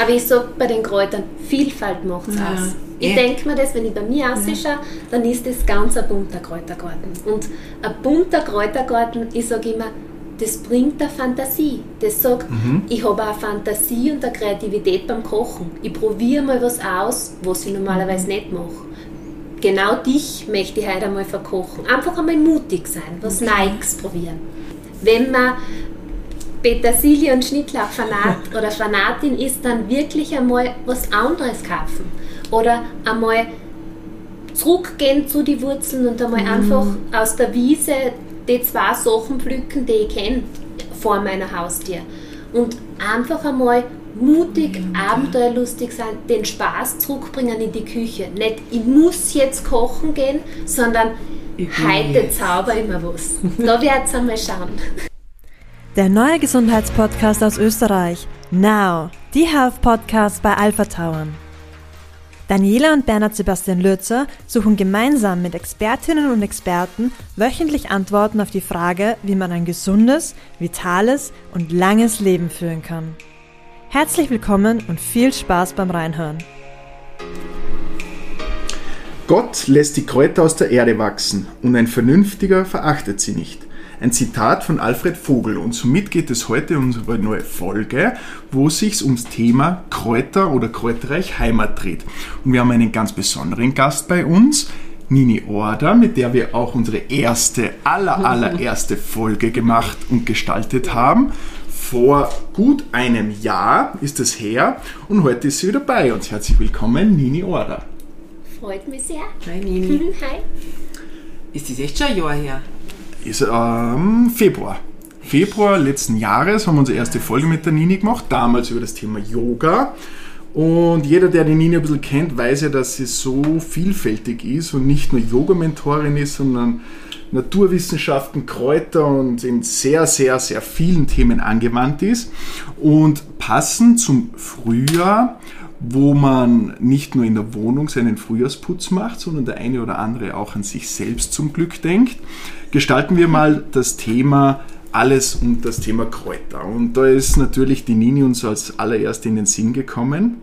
Aber ich sage bei den Kräutern, Vielfalt macht es Ja. aus. Ich denke mir das, wenn ich bei mir ausschaue, dann ist das ganz ein bunter Kräutergarten. Und ein bunter Kräutergarten, ich sage immer, das bringt eine Fantasie. Das sagt, ich habe eine Fantasie und eine Kreativität beim Kochen. Ich probiere mal was aus, was ich normalerweise nicht mache. Genau dich möchte ich heute einmal verkochen. Einfach einmal mutig sein, was Neues probieren. Wenn man Petersilie und Schnittlauch-Fanat oder Fanatin ist, dann wirklich einmal was anderes kaufen. Oder einmal zurückgehen zu den Wurzeln und einmal einfach aus der Wiese die zwei Sachen pflücken, die ich kenne, vor meiner Haustür. Und einfach einmal mutig, abenteuerlustig sein, den Spaß zurückbringen in die Küche. Nicht, ich muss jetzt kochen gehen, sondern Ich heute zauber ich mir was. Da wird's einmal schauen. Der neue Gesundheitspodcast aus Österreich. Now, die Health Podcast bei Alpha Tauern. Daniela und Bernhard Sebastian Lürzer suchen gemeinsam mit Expertinnen und Experten wöchentlich Antworten auf die Frage, wie man ein gesundes, vitales und langes Leben führen kann. Herzlich willkommen und viel Spaß beim Reinhören. Gott lässt die Kräuter aus der Erde wachsen und ein Vernünftiger verachtet sie nicht. Ein Zitat von Alfred Vogel und somit geht es heute um unsere neue Folge, wo es sich ums Thema Kräuter oder Kräuterreich Heimat dreht. Und wir haben einen ganz besonderen Gast bei uns, Nini Order, mit der wir auch unsere erste, aller, allererste Folge gemacht und gestaltet haben. Vor gut einem Jahr ist es her und heute ist sie wieder bei uns. Herzlich willkommen, Nini Order. Freut mich sehr. Hi Nini. Hi. Ist das echt schon ein Jahr her? Ist ähm, Februar. Februar letzten Jahres haben wir unsere erste Folge mit der Nini gemacht, damals über das Thema Yoga. Und jeder, der die Nini ein bisschen kennt, weiß ja, dass sie so vielfältig ist und nicht nur Yoga-Mentorin ist, sondern Naturwissenschaften, Kräuter und in sehr, sehr, sehr vielen Themen angewandt ist. Und passend zum Frühjahr, wo man nicht nur in der Wohnung seinen Frühjahrsputz macht, sondern der eine oder andere auch an sich selbst zum Glück denkt, gestalten wir mal das Thema alles um das Thema Kräuter. Und da ist natürlich die Nini uns als allererste in den Sinn gekommen.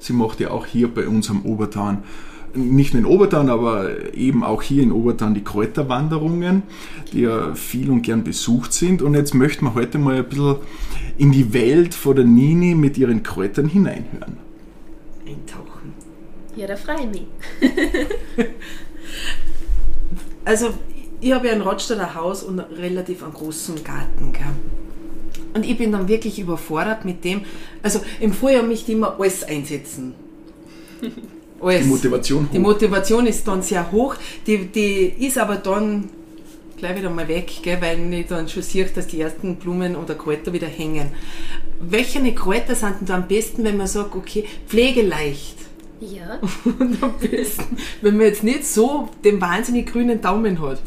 Sie macht ja auch hier bei uns am Obertan, nicht nur in Obertan, aber eben auch hier in Obertan die Kräuterwanderungen, die ja viel und gern besucht sind. Und jetzt möchten wir heute mal ein bisschen in die Welt von der Nini mit ihren Kräutern hineinhören. Eintauchen. Ja, da freue ich mich. Also, ich habe ja ein Rottstadter Haus und relativ einen großen Garten. Gell? Und ich bin dann wirklich überfordert mit dem. Also, im Frühjahr möchte ich immer alles einsetzen. Alles. Die Motivation Die hoch. Motivation ist dann sehr hoch. Die, die ist aber dann gleich wieder mal weg, gell, weil ich dann schon sehe, dass die ersten Blumen oder Kräuter wieder hängen. Welche Kräuter sind denn da am besten, wenn man sagt, okay, pflegeleicht? Ja. Und am besten, wenn man jetzt nicht so den wahnsinnig grünen Daumen hat.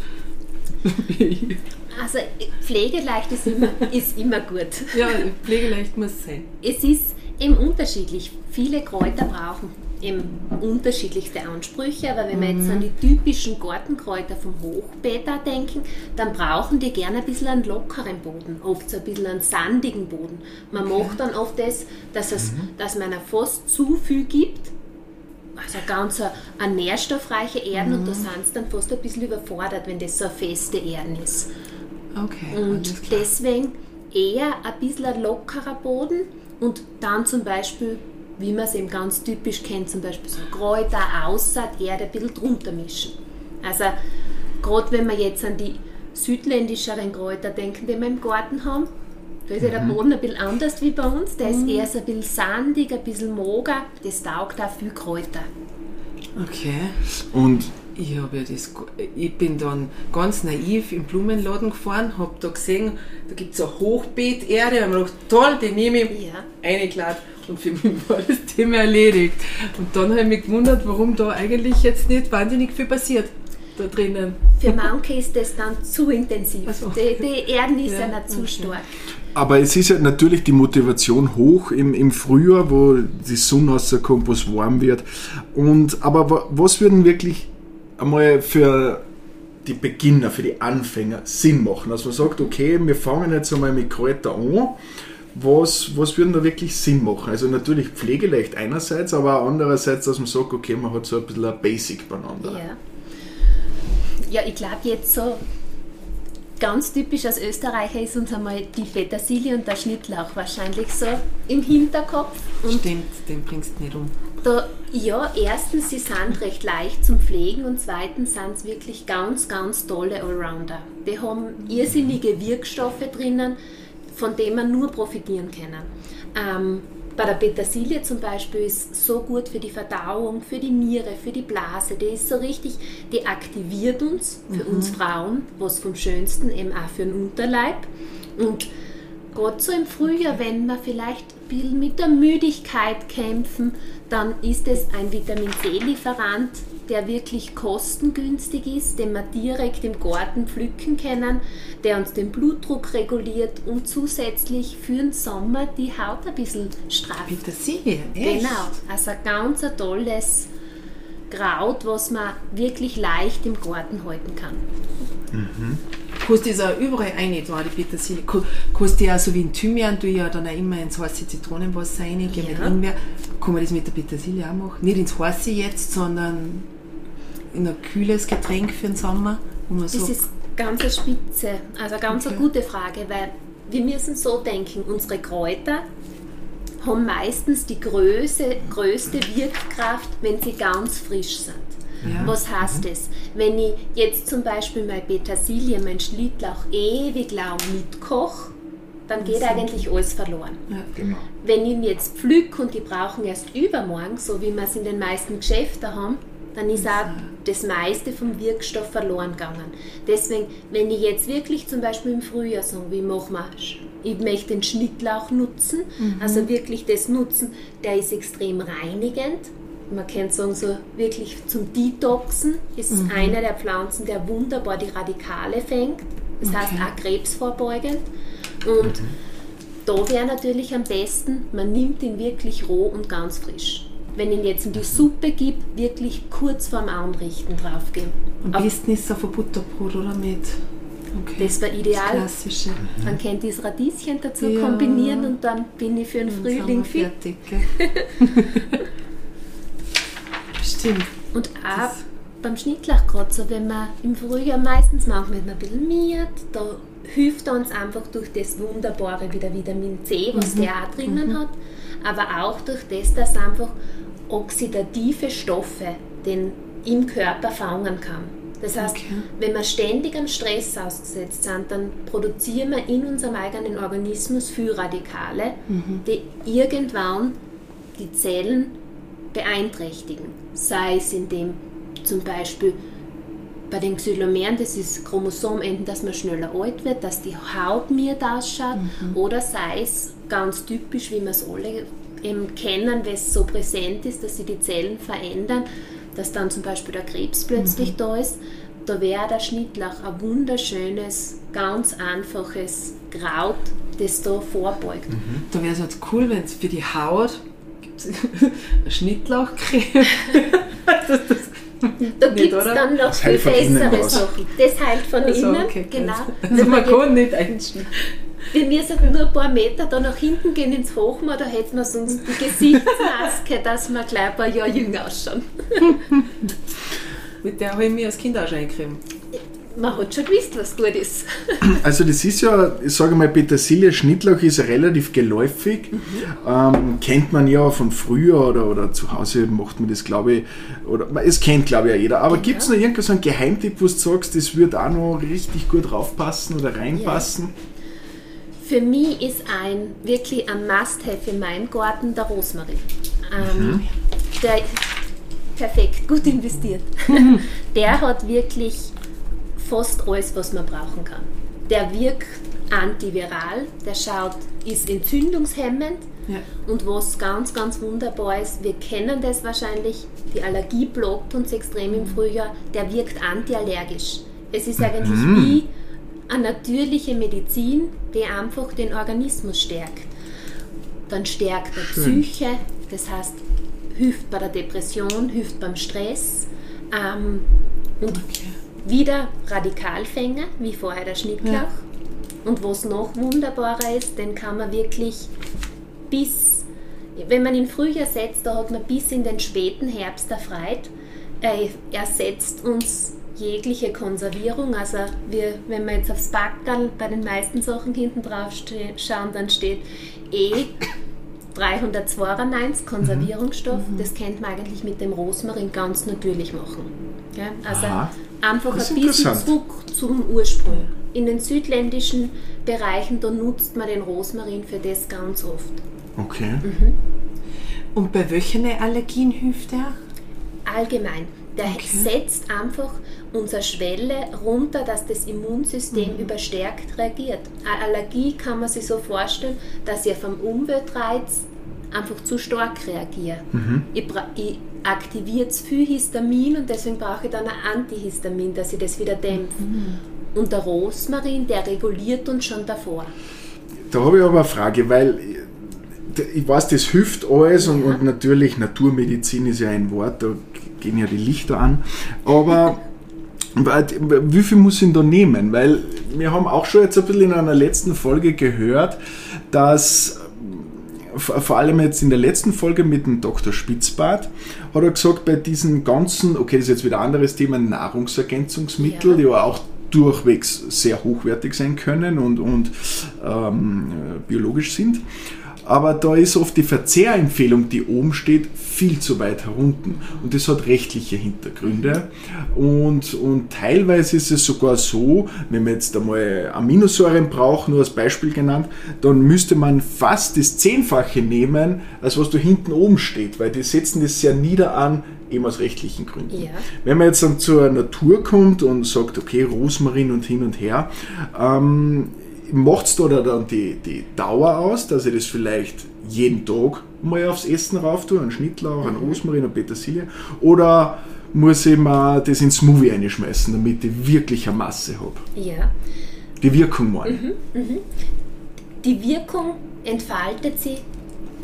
Also pflegeleicht ist immer, ist immer gut. ja, pflegeleicht muss sein. Es ist eben unterschiedlich. Viele Kräuter brauchen eben unterschiedlichste Ansprüche, aber wenn wir jetzt an die typischen Gartenkräuter vom Hochbeet da denken, dann brauchen die gerne ein bisschen einen lockeren Boden, oft so ein bisschen einen sandigen Boden. Man macht dann oft das, dass, es, dass man fast zu viel gibt, also ganz eine, eine nährstoffreiche Erden und da sind sie dann fast ein bisschen überfordert, wenn das so eine feste Erden ist. Okay, Und deswegen eher ein bisschen ein lockerer Boden und dann zum Beispiel, wie man es eben ganz typisch kennt, zum Beispiel so Kräuter, Aussaat, Erde ein bisschen drunter mischen. Also gerade wenn wir jetzt an die südländischeren Kräuter denken, die wir im Garten haben, da ist ja der Boden ein bisschen anders wie bei uns. Der ist eher so ein bisschen sandig, ein bisschen moger. Das taugt auch viel Kräuter. Okay. Und Ich, hab ja das, ich bin dann ganz naiv im Blumenladen gefahren, habe da gesehen, da gibt es eine Hochbeeterde, und mir gedacht, toll, die nehme ich Ja. eingeladen und für mich war das Thema erledigt. Und dann habe ich mich gewundert, warum da eigentlich jetzt nicht wahnsinnig viel passiert da drinnen. Für manche ist das dann zu intensiv. So. Die, die Erden ist ja, Ja, nicht zu okay. stark. Aber es ist ja natürlich die Motivation hoch im, im Frühjahr, wo die Sonne rauskommt, wo es warm wird. Und, aber wa- was würden wirklich einmal für die Beginner, für die Anfänger Sinn machen? Dass man sagt, okay, wir fangen jetzt einmal mit Kräuter an was, was würden da wirklich Sinn machen? Also natürlich pflegeleicht einerseits, aber andererseits, dass man sagt, okay, man hat so ein bisschen ein Basic beieinander. Ja, ja ich glaube jetzt so ganz typisch als Österreicher ist uns einmal die Petersilie und der Schnittlauch wahrscheinlich so im Hinterkopf. Und Stimmt, den bringst du nicht um. da, ja, erstens, sie sind recht leicht zum Pflegen und zweitens sind es wirklich ganz, ganz tolle Allrounder. Die haben irrsinnige Wirkstoffe drinnen, von denen man nur profitieren können. Ähm, bei der Petersilie zum Beispiel ist so gut für die Verdauung, für die Niere, für die Blase. Die ist so richtig, die aktiviert uns, für uns Frauen, was vom Schönsten, eben auch für den Unterleib. Und gerade so im Frühjahr, wenn wir vielleicht ein bisschen mit der Müdigkeit kämpfen, dann ist es ein Vitamin C-Lieferant, der wirklich kostengünstig ist, den wir direkt im Garten pflücken können, der uns den Blutdruck reguliert und zusätzlich für den Sommer die Haut ein bisschen strafft. Petersilie, echt? Genau, also ein ganz ein tolles Kraut, was man wirklich leicht im Garten halten kann. Kannst du das auch überall rein, da die Petersilie. Ka- Kannst du ja so wie in Thymian, du ja dann auch immer ins heiße Zitronenwasser mit Ja. Ingwer. Kann man das mit der Petersilie auch machen? Nicht ins heiße jetzt, sondern ein kühles Getränk für den Sommer. Das so, ist ganz eine Spitze, also eine ganz eine Okay. gute Frage, weil wir müssen so denken, unsere Kräuter haben meistens die größte, größte Wirkkraft, wenn sie ganz frisch sind. Ja. Was heißt das? Wenn ich jetzt zum Beispiel meine Petersilie, mein Schnittlauch ewig lang mitkoche, dann geht eigentlich alles verloren. Genau. Wenn ich ihn jetzt pflück und die brauchen erst übermorgen, so wie wir es in den meisten Geschäften haben, dann ist auch das meiste vom Wirkstoff verloren gegangen. Deswegen, wenn ich jetzt wirklich zum Beispiel im Frühjahr sage, wie machen wir, ich möchte den Schnittlauch nutzen, also wirklich das nutzen, der ist extrem reinigend. Man könnte sagen, so wirklich zum Detoxen ist einer der Pflanzen, der wunderbar die Radikale fängt. Das heißt Okay. auch krebsvorbeugend. Und da wäre natürlich am besten, man nimmt ihn wirklich roh und ganz frisch. Wenn ihn jetzt in die Suppe gibt, wirklich kurz vorm Anrichten draufgeben. am Auf- besten ist es auf ein Butterbrot oder mit. Okay. Das war Das ideal. Klassische. Man kann das Radieschen dazu Ja. kombinieren und dann bin ich für den Dann Frühling fit. fertig. Gell? Stimmt. Und auch beim Schnittlauch gerade so, wenn man im Frühjahr meistens manchmal ein bisschen miert, da hilft er uns einfach durch das wunderbare wieder Vitamin C, was der auch drinnen hat, aber auch durch das, dass einfach oxidative Stoffe den im Körper fangen kann. Das heißt, Okay. wenn wir ständig an Stress ausgesetzt sind, dann produzieren wir in unserem eigenen Organismus viel Radikale, die irgendwann die Zellen beeinträchtigen. Sei es indem zum Beispiel bei den Xylomeren, das ist Chromosomenden, dass man schneller alt wird, dass die Haut mir ausschaut, oder sei es ganz typisch, wie wir es alle eben kennen, weil es so präsent ist, dass sich die Zellen verändern, dass dann zum Beispiel der Krebs plötzlich da ist. Da wäre der Schnittlauch ein wunderschönes, ganz einfaches Kraut, das da vorbeugt. Da wäre es jetzt cool, wenn es für die Haut Schnittlauchcreme. das, das, Da gibt es dann noch viel bessere. Sachen. Das heilt von also, innen, okay, genau. Also Wenn man wir kann nicht einschneiden. Wir müssen nur ein paar Meter da nach hinten gehen ins Hochmoor, da hätten wir sonst die Gesichtsmaske, dass wir gleich ein paar Jahre jünger ausschauen. Mit der habe ich mir als Kind auch schon eingecremt. Man hat schon gewusst, was gut ist. Also das ist ja, ich sage mal, Petersilie, Schnittlauch ist relativ geläufig. Ähm, kennt man ja von früher oder, oder zu Hause macht man das, glaube ich, oder es kennt, glaube ich, ja jeder. Aber gibt es noch irgendeinen so einen Geheimtipp, wo du sagst, das würde auch noch richtig gut raufpassen oder reinpassen? Für mich ist ein wirklich ein Must-Have in meinem Garten der Rosmarin. Ähm, Der perfekt, gut investiert. der hat wirklich fast alles, was man brauchen kann. Der wirkt antiviral, der schaut, ist entzündungshemmend Ja. und was ganz, ganz wunderbar ist, wir kennen das wahrscheinlich, die Allergie blockt uns extrem im Frühjahr, der wirkt antiallergisch. Es ist eigentlich wie eine natürliche Medizin, die einfach den Organismus stärkt. Dann stärkt er Psyche, das heißt, hilft bei der Depression, hilft beim Stress ähm, und Okay. wieder Radikalfänger, wie vorher der Schnittlauch. Und was noch wunderbarer ist, den kann man wirklich bis, wenn man ihn Frühjahr setzt, da hat man bis in den späten Herbst erfreut. Er ersetzt uns jegliche Konservierung. Also wir, wenn wir jetzt aufs Backerl bei den meisten Sachen hinten drauf schauen, dann steht E 392 Konservierungsstoff. Mhm. Das könnte man eigentlich mit dem Rosmarin ganz natürlich machen. Ja? Also Aha. einfach ein bisschen zurück zum Ursprung. In den südländischen Bereichen, da nutzt man den Rosmarin für das ganz oft. Okay. Mhm. Und bei welchen Allergien hilft er? Allgemein. Der okay. setzt einfach unsere Schwelle runter, dass das Immunsystem mhm. überstärkt reagiert. Eine Allergie kann man sich so vorstellen, dass ich vom Umweltreiz einfach zu stark reagiere. Mhm. Ich, ich aktiviere zu viel Histamin und deswegen brauche ich dann ein Antihistamin, dass ich das wieder dämpfe. Mhm. Und der Rosmarin, der reguliert uns schon davor. Da habe ich aber eine Frage, weil ich weiß, das hilft alles ja. und, und, natürlich Naturmedizin ist ja ein Wort, da gehen ja die Lichter an. Aber wie viel muss ich da nehmen? Weil wir haben auch schon jetzt ein bisschen in einer letzten Folge gehört, dass vor allem jetzt in der letzten Folge mit dem Dr. Spitzbart, hat er gesagt, bei diesen ganzen, okay, das ist jetzt wieder ein anderes Thema, Nahrungsergänzungsmittel, ja. die ja auch durchwegs sehr hochwertig sein können und, und ähm, biologisch sind aber da ist oft die Verzehrempfehlung, die oben steht, viel zu weit herunten. Und das hat rechtliche Hintergründe. Und, und teilweise ist es sogar so, wenn wir jetzt einmal Aminosäuren brauchen, nur als Beispiel genannt, dann müsste man fast das Zehnfache nehmen, als was da hinten oben steht, weil die setzen das sehr nieder an, eben aus rechtlichen Gründen. Ja. Wenn man jetzt dann zur Natur kommt und sagt, okay, Rosmarin und hin und her, ähm, macht es da dann die, die Dauer aus, dass ich das vielleicht jeden Tag mal aufs Essen rauf tue, einen Schnittlauch, einen mhm. Rosmarin, eine Petersilie, oder muss ich mir das ins Smoothie einschmeißen, damit ich wirklich eine Masse habe? Ja. Die Wirkung mal. Mhm, mhm. Die Wirkung entfaltet sich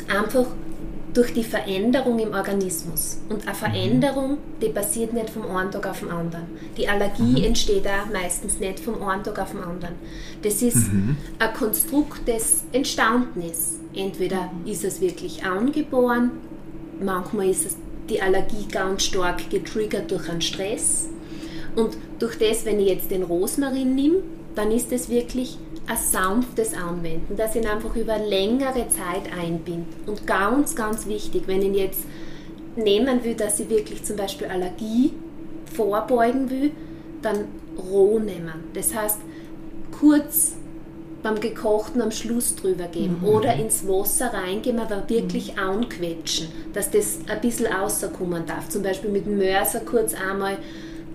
einfach durch die Veränderung im Organismus. Und eine Veränderung, die passiert nicht vom einen Tag auf den anderen. Die Allergie mhm. entsteht auch meistens nicht vom einen Tag auf den anderen. Das ist mhm. ein Konstrukt, das entstanden ist. Entweder ist es wirklich angeboren, manchmal ist es die Allergie ganz stark getriggert durch einen Stress. Und durch das, wenn ich jetzt den Rosmarin nehme, dann ist es wirklich ein sanftes Anwenden, dass ich ihn einfach über längere Zeit einbinde. Und ganz, ganz wichtig, wenn ich jetzt nehmen will, dass ich wirklich zum Beispiel Allergie vorbeugen will, dann roh nehmen. Das heißt, kurz beim Gekochten am Schluss drüber geben mhm. oder ins Wasser reingehen, aber wirklich mhm. anquetschen, dass das ein bisschen rauskommen darf. Zum Beispiel mit dem Mörser kurz einmal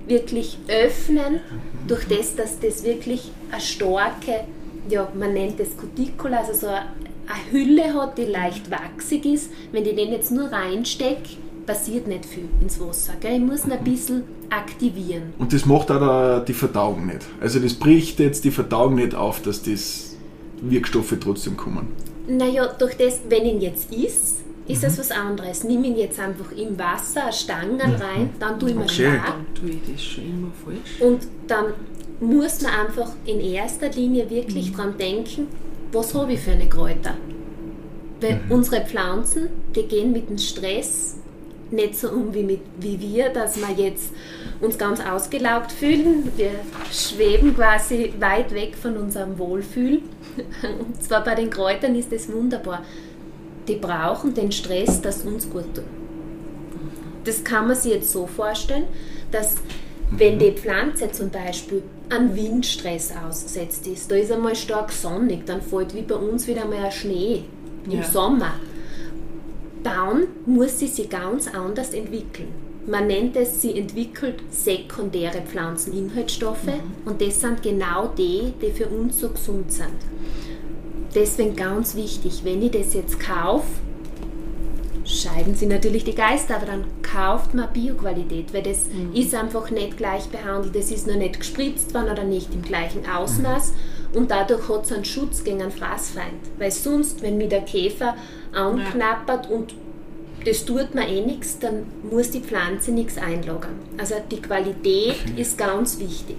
wirklich öffnen, mhm. durch das, dass das wirklich eine starke ja, man nennt es Cuticula, also so eine Hülle hat, die leicht wachsig ist. Wenn ich den jetzt nur reinstecke, passiert nicht viel ins Wasser. Gell? Ich muss ihn ein bisschen aktivieren. Und das macht auch die Verdauung nicht. Also das bricht jetzt die Verdauung nicht auf, dass das Wirkstoffe trotzdem kommen. Naja, durch das, wenn ihn jetzt isst, ist das mhm. was anderes. Nimm ihn jetzt einfach im Wasser, Stangen mhm. rein, dann tue ich mir okay. Dann tue ich das schon immer falsch. Und dann muss man einfach in erster Linie wirklich mhm. dran denken, was habe ich für eine Kräuter. Weil mhm. unsere Pflanzen, die gehen mit dem Stress nicht so um wie, mit, wie wir, dass wir jetzt uns ganz ausgelaugt fühlen. Wir schweben quasi weit weg von unserem Wohlfühl. Und zwar bei den Kräutern ist das wunderbar. Die brauchen den Stress, das uns gut tut. Das kann man sich jetzt so vorstellen, dass wenn die Pflanze zum Beispiel an Windstress ausgesetzt ist, da ist einmal stark sonnig, dann fällt wie bei uns wieder mal Schnee im ja. Sommer, dann muss sie sich ganz anders entwickeln. Man nennt es, sie entwickelt sekundäre Pflanzeninhaltsstoffe mhm. und das sind genau die, die für uns so gesund sind. Deswegen ganz wichtig, wenn ich das jetzt kaufe, scheiden sie natürlich die Geister, aber dann kauft man Bioqualität, weil das mhm. ist einfach nicht gleich behandelt, das ist noch nicht gespritzt worden oder nicht im gleichen Ausmaß mhm. und dadurch hat es einen Schutz gegen einen Fraßfeind. Weil sonst, wenn mir der Käfer anknappert ja. und das tut mir eh nichts, dann muss die Pflanze nichts einlagern. Also die Qualität okay. ist ganz wichtig.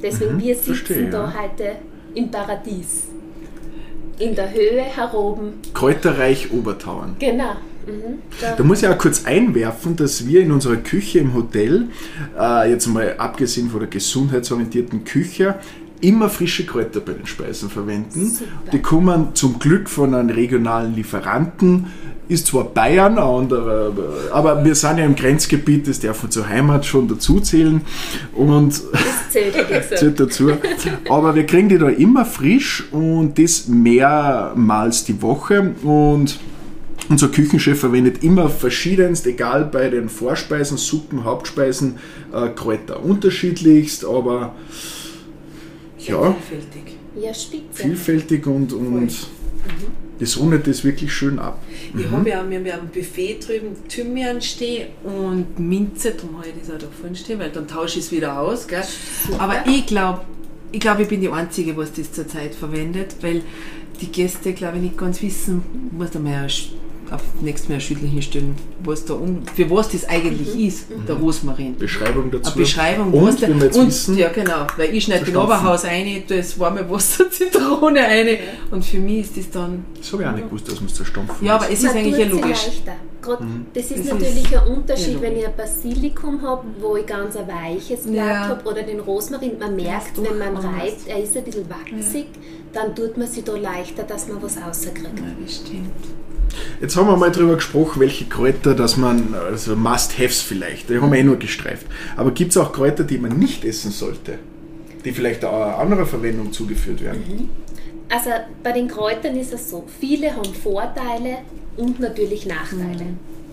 Deswegen mhm, wir sitzen verstehe, da ja. heute im Paradies. In der Höhe heroben. Kräuterreich Obertauern. Genau. Mhm. Da muss ich auch kurz einwerfen, dass wir in unserer Küche im Hotel, äh, jetzt mal abgesehen von der gesundheitsorientierten Küche, immer frische Kräuter bei den Speisen verwenden. Super. Die kommen zum Glück von einem regionalen Lieferanten. Ist zwar Bayern, anderer, aber wir sind ja im Grenzgebiet, das darf man zur Heimat schon dazu zählen. Und Das zählt, dazu. Aber wir kriegen die da immer frisch und das mehrmals die Woche. Und unser Küchenchef verwendet immer verschiedenst, egal bei den Vorspeisen, Suppen, Hauptspeisen, äh, Kräuter unterschiedlichst, aber ja, Vielfältig. Ja, spitze. vielfältig und, und das rundet das wirklich schön ab. Ich habe ja, wir haben ja am Buffet drüben Thymian stehen und Minze, darum habe ich das auch da vorne stehen, weil dann tausche ich es wieder aus. Gell? Aber ich glaube, ich, glaub, ich bin die Einzige, was das zurzeit verwendet, weil die Gäste, glaube ich, nicht ganz wissen, muss da mal auf nächstes Mal schüttlichen stellen, was da um, für was das eigentlich ist, der Rosmarin. Beschreibung dazu. Eine Beschreibung, und was der- wir jetzt und, wissen, Ja, genau, weil ich schneide den. Oberhaus rein, das warme Wasser, Zitrone rein und für mich ist das dann, das habe ich auch nicht gewusst, dass man es zerstampfen ja, aber es ist Man eigentlich ja logisch. Grad, Das ist Das natürlich ist ein Unterschied, ja wenn ich ein Basilikum habe, wo ich ganz ein weiches Blatt Ja. habe, oder den Rosmarin. Man merkt, wenn man anders. reibt, er ist ein bisschen wachsig, dann tut man sich da leichter, dass man was rauskriegt. Ja, das stimmt. Jetzt haben wir mal darüber gesprochen, welche Kräuter, dass man, also Must-Haves vielleicht, die haben wir eh nur gestreift. Aber gibt es auch Kräuter, die man nicht essen sollte? Die vielleicht auch einer anderen Verwendung zugeführt werden? Also bei den Kräutern ist es so, viele haben Vorteile und natürlich Nachteile.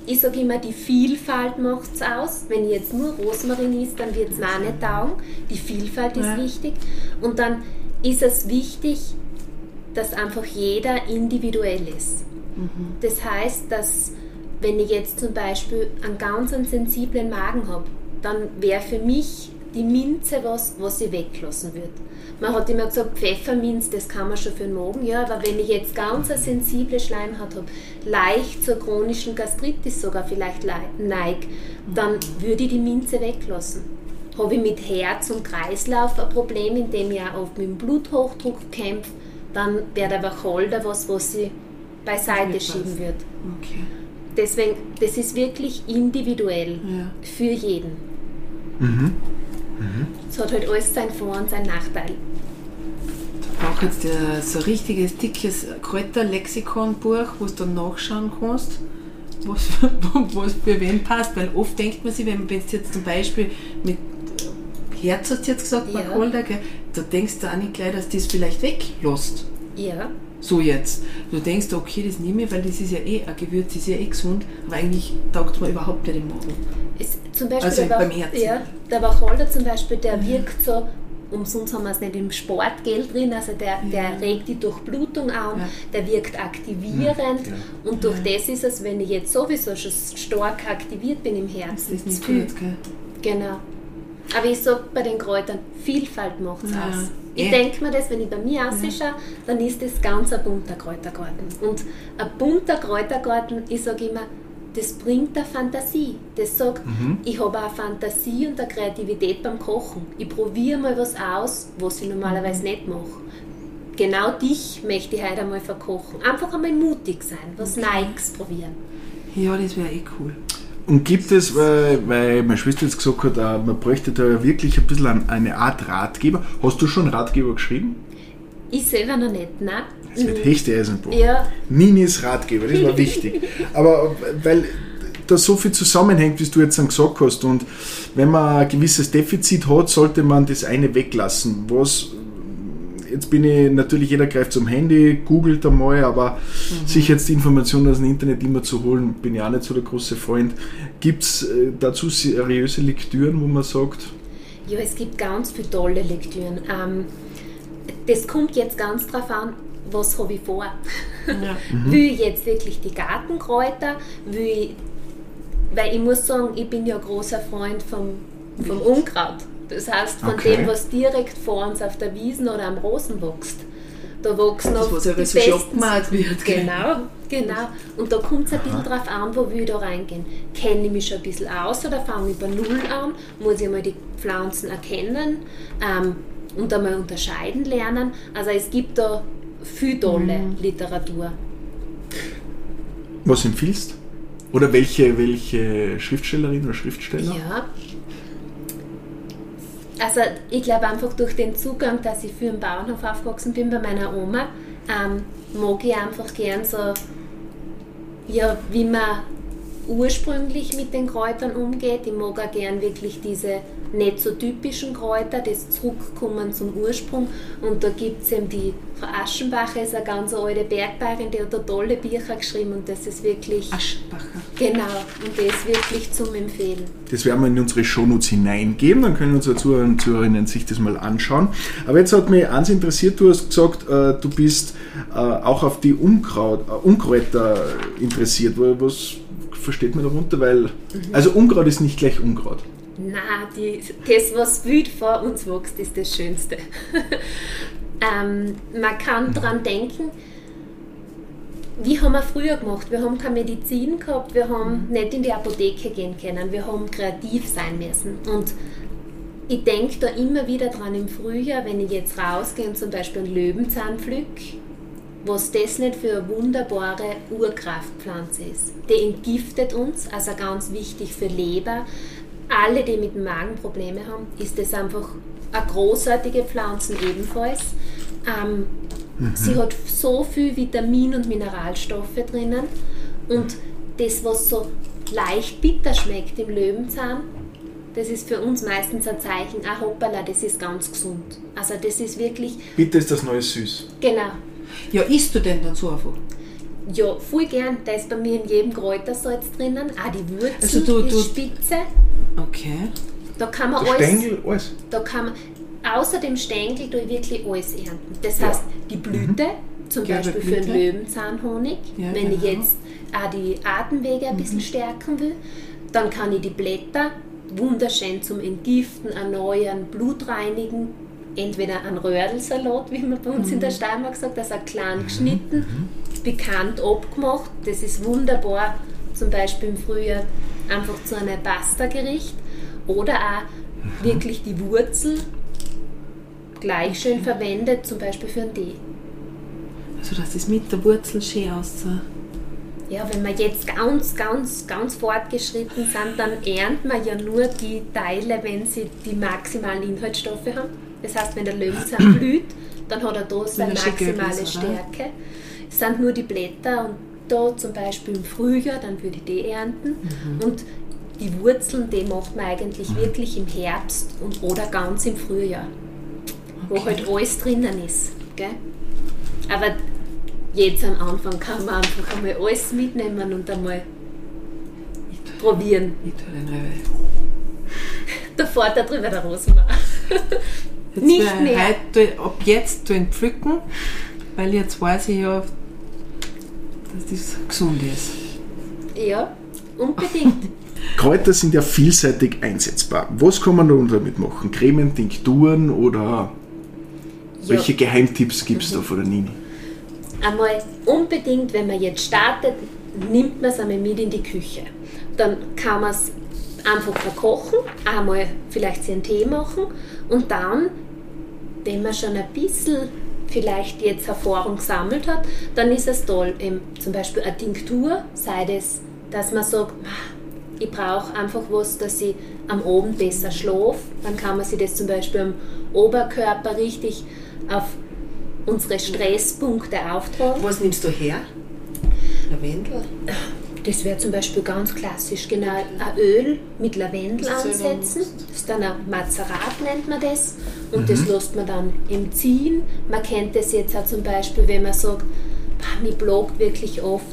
Ich sage immer, die Vielfalt macht es aus. Wenn ich jetzt nur Rosmarin isst, dann wird es mir auch nicht taugen. Die Vielfalt ist Ja. wichtig. Und dann ist es wichtig, dass einfach jeder individuell ist. Das heißt, dass wenn ich jetzt zum Beispiel einen ganz einen sensiblen Magen habe, dann wäre für mich die Minze was, was ich weglassen würde. Man hat immer gesagt, Pfefferminz, das kann man schon für den Magen, ja, aber wenn ich jetzt ganz eine sensible Schleimhaut habe, leicht zur chronischen Gastritis sogar vielleicht lei- neig, dann würde ich die Minze weglassen. Habe ich mit Herz und Kreislauf ein Problem, indem ich auch oft mit dem Bluthochdruck kämpfe, dann wäre der Wacholder was, was ich beiseite Wird schieben würde. Okay. Deswegen, das ist wirklich individuell Ja. für jeden. Es hat halt alles sein Vor- und sein Nachteil. Ich brauche jetzt äh, so ein richtiges, dickes Kräuterlexikonbuch, wo du dann nachschauen kannst, was, was für wen passt. Weil oft denkt man sich, wenn man jetzt zum Beispiel mit äh, Herz hast du jetzt gesagt, Ja. Wacholder, gell, da denkst du auch nicht gleich, dass das vielleicht weglässt. Ja, So jetzt. Du denkst, okay, das nehme ich, weil das ist ja eh, ein Gewürz ist ja eh gesund, aber eigentlich taugt mir überhaupt nicht im Magen. es, zum Beispiel Also der, beim Herzen. ja, der Wacholder zum Beispiel, der wirkt so, umsonst haben wir es nicht im Sportgel drin, also der, der regt die Durchblutung an, Ja. der wirkt aktivierend Ja. und durch das ist es, wenn ich jetzt sowieso schon stark aktiviert bin im Das Herzen, ist nicht gut, gell? Genau. Aber ich sage bei den Kräutern, Vielfalt macht es Ja. aus. Ich Eh. denke mir das, wenn ich bei mir ausschaue, dann ist das ganz ein bunter Kräutergarten. Und ein bunter Kräutergarten, ich sage immer, das bringt eine Fantasie. Das sagt, ich habe eine Fantasie und eine Kreativität beim Kochen. Ich probiere mal was aus, was ich normalerweise nicht mache. Genau dich möchte ich heute einmal verkochen. Einfach einmal mutig sein, was Neues probieren. Ja, das wäre eh cool. Und gibt es, weil, weil meine Schwester jetzt gesagt hat, äh, man bräuchte da wirklich ein bisschen eine Art Ratgeber. Hast du schon Ratgeber geschrieben? Ich selber noch nicht, nein. Das wird höchste Eisenbahn. Ja, Ninis Ratgeber, das war wichtig. Aber weil da so viel zusammenhängt, wie du jetzt dann gesagt hast, und wenn man ein gewisses Defizit hat, sollte man das eine weglassen. Was jetzt bin ich natürlich, jeder greift zum Handy, googelt einmal, aber sich jetzt die Informationen aus dem Internet immer zu holen, bin ich auch nicht so der große Freund. Gibt es dazu seriöse Lektüren, wo man sagt, Ja, es gibt ganz viele tolle Lektüren. Ähm, das kommt jetzt ganz drauf an, was habe ich vor. Ja. Will ich jetzt wirklich die Gartenkräuter? Will ich, weil ich muss sagen, ich bin ja ein großer Freund vom, vom Unkraut. Das heißt, von Okay. dem, was direkt vor uns auf der Wiesen oder am Rosen wächst. Da wachsen Das, oft was ja die so besten wird. Genau, genau. Und da kommt es ein bisschen drauf an, wo will ich da reingehen. Kenne ich mich schon ein bisschen aus oder fange ich bei Null an? Muss ich mal die Pflanzen erkennen? Ähm, und einmal unterscheiden lernen. Also es gibt da viel tolle Mhm. Literatur. Was empfiehlst? Oder welche, welche Schriftstellerin oder Schriftsteller? Ja. Also ich glaube einfach durch den Zugang, dass ich für den Bauernhof aufgewachsen bin bei meiner Oma, ähm, mag ich einfach gern so, ja, wie man ursprünglich mit den Kräutern umgeht. Ich mag auch gern wirklich diese nicht so typischen Kräuter, das Zurückkommen zum Ursprung. Und da gibt es eben die Frau Aschenbacher, ist eine ganz alte Bergbäuerin, die hat da tolle Bücher geschrieben und das ist wirklich, Aschenbacher. genau, und das ist wirklich zum Empfehlen. Das werden wir in unsere Shownotes hineingeben, dann können unsere Zuhörer und Zuhörerinnen sich das mal anschauen. Aber jetzt hat mich eins interessiert, du hast gesagt, äh, du bist äh, auch auf die Unkraut, äh, Unkräuter interessiert. Wa- Was versteht man darunter? Weil, also Unkraut ist nicht gleich Unkraut. Na, das, was wild vor uns wächst, ist das Schönste. ähm, man kann daran denken, wie haben wir früher gemacht? Wir haben keine Medizin gehabt, wir haben nicht in die Apotheke gehen können, wir haben kreativ sein müssen. Und ich denke da immer wieder dran im Frühjahr, wenn ich jetzt rausgehe und zum Beispiel einen Löwenzahn pflück, was das nicht für eine wunderbare Urkraftpflanze ist. Die entgiftet uns, also ganz wichtig für Leber. Alle, die mit dem Magen Probleme haben, ist das einfach eine großartige Pflanze ebenfalls. Ähm, Sie hat so viel Vitamin- und Mineralstoffe drinnen und das, was so leicht bitter schmeckt im Löwenzahn, das ist für uns meistens ein Zeichen, ah hoppala, das ist ganz gesund. Also das ist wirklich, Bitte ist das neue Süß. genau, Ja, isst du denn dann so einfach? Ja, voll gern. Da ist bei mir in jedem Kräutersalz drinnen. Auch die Wurzel Also du- ist du- spitze. Okay. Da kann man Der alles. Stängel, alles. Da kann man, außer dem Stängel tue ich wirklich alles ernten. Das heißt, die Blüte, zum Gelbe Beispiel für den Blüte. Löwenzahnhonig, Ja, wenn ich genau. jetzt auch die Atemwege ein bisschen stärken will, dann kann ich die Blätter wunderschön zum Entgiften, erneuern, Blut reinigen. Entweder ein Röhrlsalat, wie man bei uns in der Steiermark sagt, also klein geschnitten, bekannt abgemacht. Das ist wunderbar, zum Beispiel im Frühjahr einfach zu einem Pasta-Gericht. Oder auch wirklich die Wurzel gleich schön verwendet, zum Beispiel für einen Tee. Also dass es mit der Wurzel schön aussah. Ja, wenn wir jetzt ganz, ganz, ganz fortgeschritten sind, dann ernten wir ja nur die Teile, wenn sie die maximalen Inhaltsstoffe haben. Das heißt, wenn der Löwenzahn blüht, dann hat er da seine maximale? Stärke. Es sind nur die Blätter und da zum Beispiel im Frühjahr, dann würde ich die ernten. Mhm. Und die Wurzeln, die macht man eigentlich wirklich im Herbst und, oder ganz im Frühjahr, wo Okay. halt alles drinnen ist. Gell? Aber jetzt am Anfang kann man einfach einmal alles mitnehmen und einmal Ich probieren. ich tue den. Da fährt er drüber der. Jetzt Nicht mehr. Heute, ab jetzt tun pflücken, weil jetzt weiß ich ja, dass das gesund ist. Ja, unbedingt. Kräuter sind ja vielseitig einsetzbar. Was kann man nun damit machen? Cremen, Tinkturen oder Ja, welche Geheimtipps gibt es da von der Nini? einmal unbedingt, wenn man jetzt startet, nimmt man es einmal mit in die Küche. Dann kann man es einfach verkochen, einmal vielleicht sich einen Tee machen und dann, wenn man schon ein bisschen vielleicht jetzt Erfahrung gesammelt hat, dann ist es toll, eben zum Beispiel eine Tinktur, sei das, dass man sagt, "Ah, ich brauche einfach was, dass ich am Abend besser schlafe, dann kann man sich das zum Beispiel am Oberkörper richtig auf unsere Stresspunkte auftragen. Was nimmst du her? Lavendel? Das wäre zum Beispiel ganz klassisch, genau, ein Öl mit Lavendel ansetzen. Das ist dann ein Mazerat, nennt man das. Und das lässt man dann im Ziehen. Man kennt das jetzt auch zum Beispiel, wenn man sagt, "Ah, mich plagt wirklich oft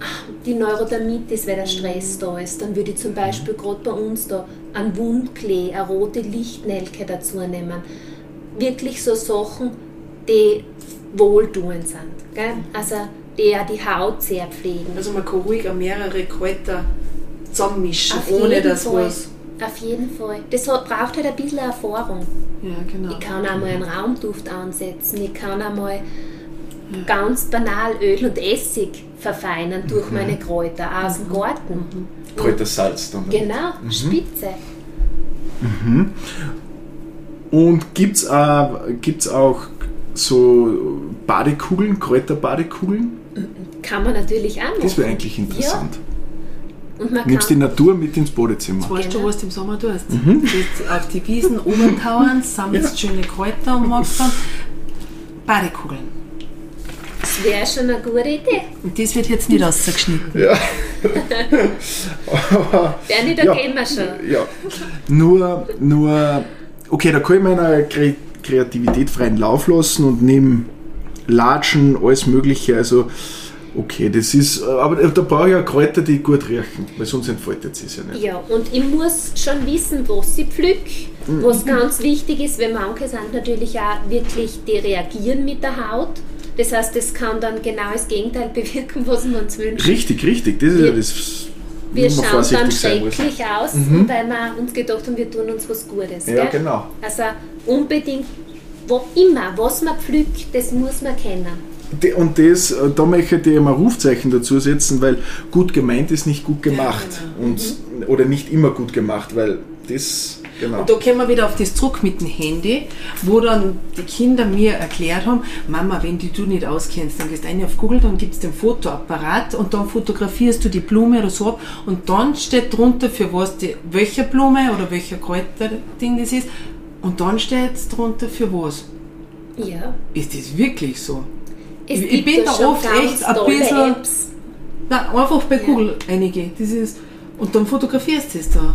ah, die Neurodermitis, weil der Stress da ist. Dann würde ich zum Beispiel gerade bei uns da einen Wundklee, eine rote Lichtnelke dazu nehmen. Wirklich so Sachen, die wohltuend sind. Gell? Also die auch die Haut sehr pflegen. Also man kann ruhig mehrere Kräuter zusammenmischen, Auf ohne dass was... Auf jeden Fall. Das hat, braucht halt ein bisschen Erfahrung. Ja, genau. Ich kann auch mal einen Raumduft ansetzen. Ich kann auch mal ganz banal Öl und Essig verfeinern durch meine Kräuter aus dem Garten. Kräutersalz dann. Genau, Spitze. Und gibt es auch, gibt's auch so Badekugeln, Kräuterbadekugeln? Kann man natürlich auch machen. Das wäre eigentlich interessant. Man Nimmst die Natur mit ins Badezimmer. Jetzt weißt du, Genau. was du im Sommer tust. Mhm. Du gehst auf die Wiesen obertauern, sammelst schöne Kräuter und machst dann Badekugeln. das wäre schon eine gute Idee. Und das wird jetzt nicht rausgeschnitten. Ja. Bernie, da Ja. gehen wir schon. ja. Nur, nur, okay, da kann ich meiner Kre Kreativität freien Lauf lassen und nehme Latschen, alles Mögliche. Also, okay, das ist, aber da brauche ich ja Kräuter, die gut riechen, weil sonst entfaltet sie es ja nicht. Ja, und ich muss schon wissen, was ich pflück. Mhm. Was ganz wichtig ist, weil manche sind natürlich auch wirklich, die reagieren mit der Haut. Das heißt, das kann dann genau das Gegenteil bewirken, was wir uns wünschen. Richtig, richtig, das ist ja das, Wir man schauen dann schrecklich aus, weil wir uns gedacht haben, wir tun uns was Gutes. Ja, gell? genau. Also unbedingt, wo immer, was man pflückt, das muss man kennen. Und das, äh, da möchte ich immer Rufzeichen dazu setzen, weil gut gemeint ist nicht gut gemacht. Und, oder nicht immer gut gemacht, weil das, genau. Und da kommen wir wieder auf das zurück mit dem Handy, wo dann die Kinder mir erklärt haben, Mama, wenn die du nicht auskennst, dann gehst du rein auf Google, dann gibst du den Fotoapparat und dann fotografierst du die Blume oder so ab und dann steht drunter, für was die, welche Blume oder welcher Kräuterding das ist und dann steht drunter, für was. Ja. Ist das wirklich so? Es Ich- bin da oft echt ein bisschen- Apps. Nein, einfach bei Ja. Google einige. Das ist, und dann fotografierst du es da.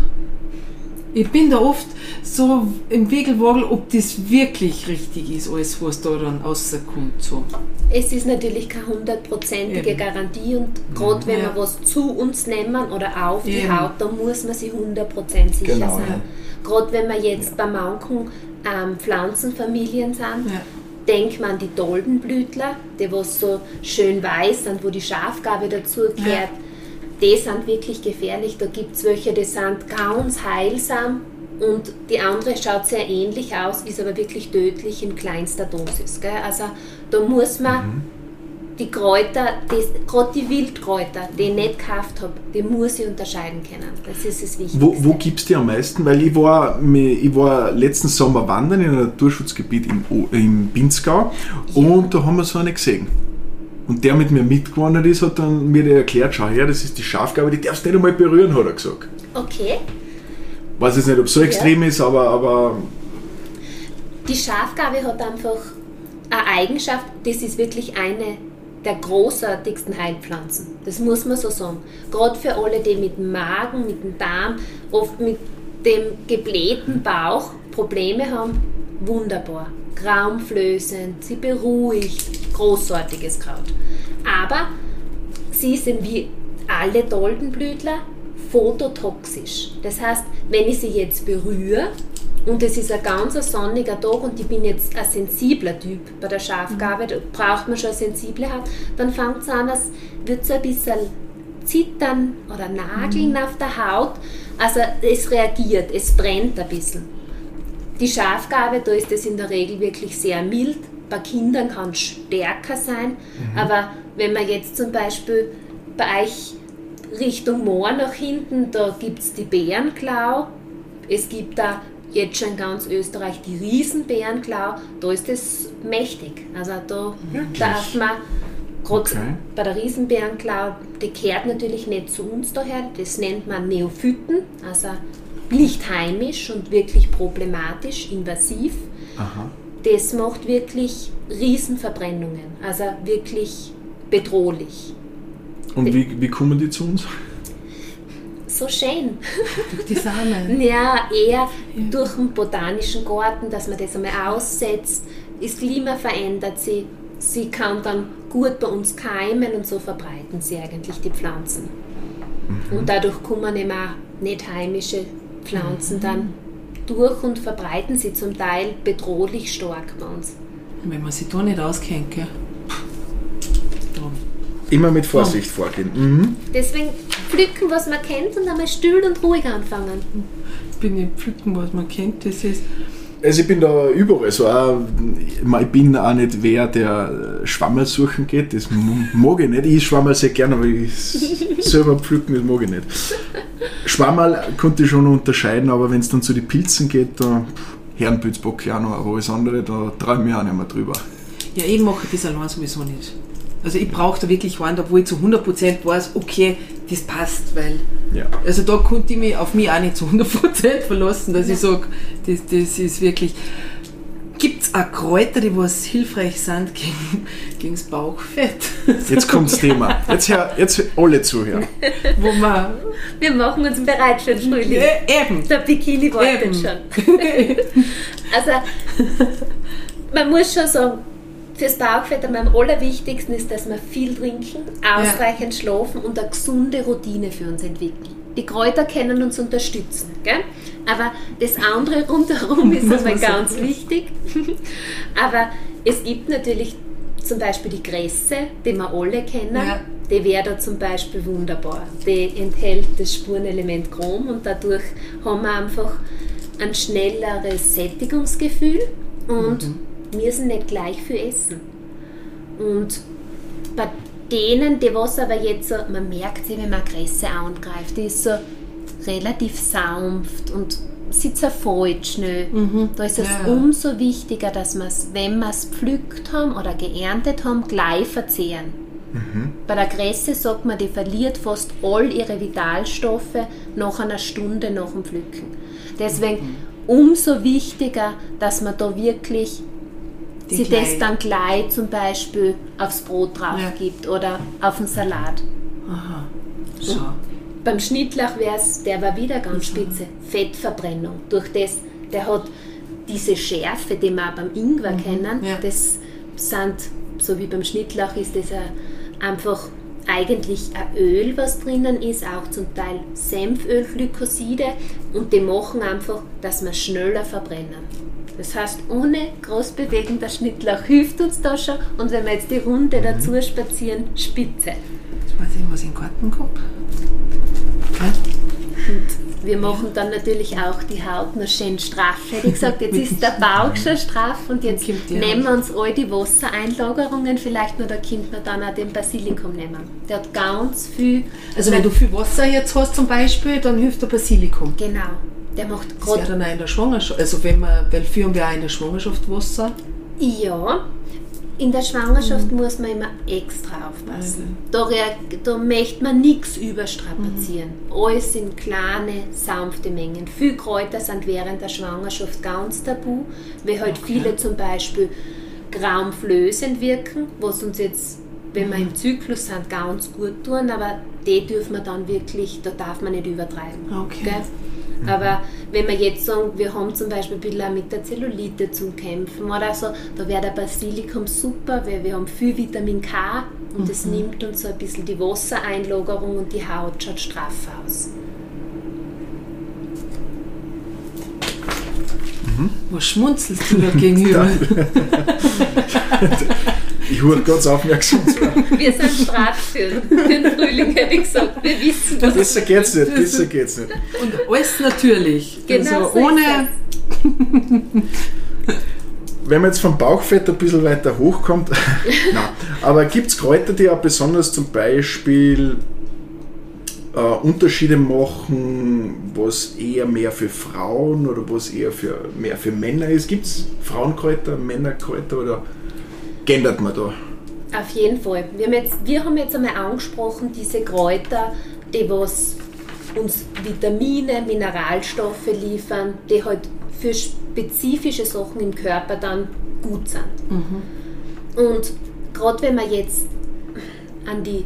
Ich bin da oft so im Wiegelwagel, ob das wirklich richtig ist, alles was da dann rauskommt. So. Es ist natürlich keine hundertprozentige. Garantie und gerade wenn Ja. wir was zu uns nehmen oder auf die. Haut, dann muss man sich 100% sicher Genau, sein. Gerade wenn wir jetzt bei manchen ähm, Pflanzenfamilien sind, Ja. Denkt man an die Doldenblütler, die was so schön weiß sind, wo die Schafgabe dazugehört. Die sind wirklich gefährlich. Da gibt es welche, die sind ganz heilsam und die andere schaut sehr ähnlich aus, ist aber wirklich tödlich in kleinster Dosis. Gell? Also da muss man die Kräuter, gerade die Wildkräuter, die ich nicht gekauft habe, die muss ich unterscheiden können. Das ist das Wichtigste. Wo, wo gibt es die am meisten? Weil ich war, ich war letzten Sommer wandern in einem Naturschutzgebiet im, im Pinzgau und da haben wir so eine gesehen. Und der mit mir mitgewandert ist, hat dann mir erklärt, schau her, das ist die Schafgabe, die darfst du nicht einmal berühren, hat er gesagt. Okay. Weiß jetzt nicht, ob es so extrem ist, aber, aber Die Schafgabe hat einfach eine Eigenschaft, das ist wirklich eine der großartigsten Heilpflanzen. Das muss man so sagen. Gerade für alle, die mit dem Magen, mit dem Darm, oft mit dem geblähten Bauch Probleme haben, wunderbar. Graumflößend, sie beruhigt, großartiges Kraut. Aber sie sind wie alle Doldenblütler phototoxisch. Das heißt, wenn ich sie jetzt berühre und es ist ein ganz sonniger Tag und ich bin jetzt ein sensibler Typ bei der Schafgabe, da braucht man schon eine sensible Haut, dann fängt es an, als wird es ein bisschen zittern oder nageln auf der Haut. Also es reagiert, es brennt ein bisschen. Die Schafgabe, da ist es in der Regel wirklich sehr mild. Bei Kindern kann es stärker sein. Aber wenn man jetzt zum Beispiel bei euch Richtung Moor nach hinten, da gibt es die Bärenklau. Es gibt da jetzt schon in ganz Österreich die Riesenbärenklau. Da ist es mächtig. Also da darf man, gerade Okay. bei der Riesenbärenklau, die kehrt natürlich nicht zu uns daher. Das nennt man Neophyten. Also nicht heimisch und wirklich problematisch, invasiv. aha. Das macht wirklich Riesenverbrennungen, also wirklich bedrohlich. Und wie, wie kommen die zu uns? So schön. Durch die Samen. Ja, eher durch den botanischen Garten, dass man das einmal aussetzt. Das Klima verändert sich. Sie kann dann gut bei uns keimen und so verbreiten sie eigentlich die Pflanzen. Und dadurch kommen eben auch nicht heimische Pflanzen dann durch und verbreiten sie zum Teil bedrohlich stark bei uns. Wenn man sich da nicht auskennt, gell? Immer mit Vorsicht vorgehen. Mhm. Deswegen pflücken, was man kennt und einmal still und ruhig anfangen. bin ich pflücken, was man kennt. Das ist, Also ich bin da überall so. Auch, ich bin auch nicht wer, der Schwammerl suchen geht. Das mag ich nicht. Ich schwammerl sehr gerne, aber ich selber pflücken, das mag ich nicht. Schwammerl konnte ich schon unterscheiden, aber wenn es dann zu den Pilzen geht, da Herrenpilzbocke auch noch, aber alles andere, da träume ich auch nicht mehr drüber. Ja, ich mache das allein sowieso nicht. Also ich brauche da wirklich einen, wo ich zu 100% weiß, okay, das passt, weil Ja. also da konnte ich mich auf mich auch nicht zu 100% verlassen, dass ich sage, das, das ist wirklich... Gibt es auch Kräuter, die was hilfreich sind gegen, gegen das Bauchfett? Jetzt kommt das Thema. Jetzt, hör, jetzt alle zuhören. Wo man... Wir machen uns bereit für den Frühling. Ja, eben. Der Bikini wartet schon. Also, man muss schon sagen, fürs Bauchfett am allerwichtigsten ist, dass wir viel trinken, ausreichend schlafen und eine gesunde Routine für uns entwickeln. Die Kräuter können uns unterstützen, gell? aber das andere rundherum ist einmal ganz sagen. wichtig. aber es gibt natürlich zum Beispiel die Grässe, die wir alle kennen. Ja. Die wäre da zum Beispiel wunderbar. Die enthält das Spurenelement Chrom und dadurch haben wir einfach ein schnelleres Sättigungsgefühl und müssen nicht gleich viel essen. Und bei denen, die was aber jetzt so, man merkt sie, wenn man Grässe angreift, die ist so relativ sanft und sie zerfällt schnell. Da ist es Ja. umso wichtiger, dass wir es, wenn wir es pflückt haben oder geerntet haben, gleich verzehren. Bei der Grässe sagt man, die verliert fast all ihre Vitalstoffe nach einer Stunde nach dem Pflücken. Deswegen umso wichtiger, dass man da wirklich Die sie das gleich- dann gleich zum Beispiel aufs Brot drauf Ja. gibt oder auf den Salat. Aha. So. Beim Schnittlauch wäre es, der war wieder ganz spitze, Fettverbrennung. Durch das, der hat diese Schärfe, die wir auch beim Ingwer kennen, ja. das sind, so wie beim Schnittlauch ist das ein, einfach eigentlich ein Öl, was drinnen ist, auch zum Teil Senföl, Glykoside und die machen einfach, dass wir schneller verbrennen. Das heißt, ohne groß bewegen, der Schnittlauch hilft uns da schon und wenn wir jetzt die Runde dazu spazieren, spitze. Jetzt weiß ich, was in den Garten kommt. Wir machen dann natürlich auch die Haut noch schön straff. Hätte ich gesagt, jetzt ist der Bauch schon straff und jetzt nehmen wir uns all die Wassereinlagerungen, vielleicht nur da kommt man dann auch den Basilikum nehmen. Der hat ganz viel. Also wenn du viel Wasser jetzt hast zum Beispiel, dann hilft der Basilikum. Genau. Der macht gerade. dann auch in der Schwangerschaft. Also wenn man, weil führen wir auch in der Schwangerschaft Wasser. Ja. In der Schwangerschaft muss man immer extra aufpassen. Da, reag- da möchte man nichts überstrapazieren. Alles in kleine, sanfte Mengen. Viele Kräuter sind während der Schwangerschaft ganz tabu, weil halt viele zum Beispiel graumflößend wirken, was uns jetzt, wenn wir im Zyklus sind, ganz gut tun, aber die dürfen wir dann wirklich, da darf man nicht übertreiben. Okay. Gell? Aber wenn wir jetzt sagen, wir haben zum Beispiel ein bisschen auch mit der Zellulite zu kämpfen oder so, da wäre der Basilikum super, weil wir haben viel Vitamin K und das nimmt uns so ein bisschen die Wassereinlagerung und die Haut schaut straff aus. Was schmunzelst du da gegenüber? Ich höre ganz aufmerksam. Wir sind straff für, den Frühling, hätte ich gesagt. Wir wissen, was Besser geht's nicht, besser geht's nicht. Und alles natürlich. Genau also so ohne. Wenn man jetzt vom Bauchfett ein bisschen weiter hochkommt, Nein. aber gibt es Kräuter, die auch besonders zum Beispiel äh, Unterschiede machen, was eher mehr für Frauen oder was eher für, mehr für Männer ist? Gibt es Frauenkräuter, Männerkräuter oder gendert man da? Auf jeden Fall. Wir haben jetzt, wir haben jetzt einmal angesprochen, diese Kräuter, die was uns Vitamine, Mineralstoffe liefern, die halt für spezifische Sachen im Körper dann gut sind. Und gerade wenn wir jetzt an die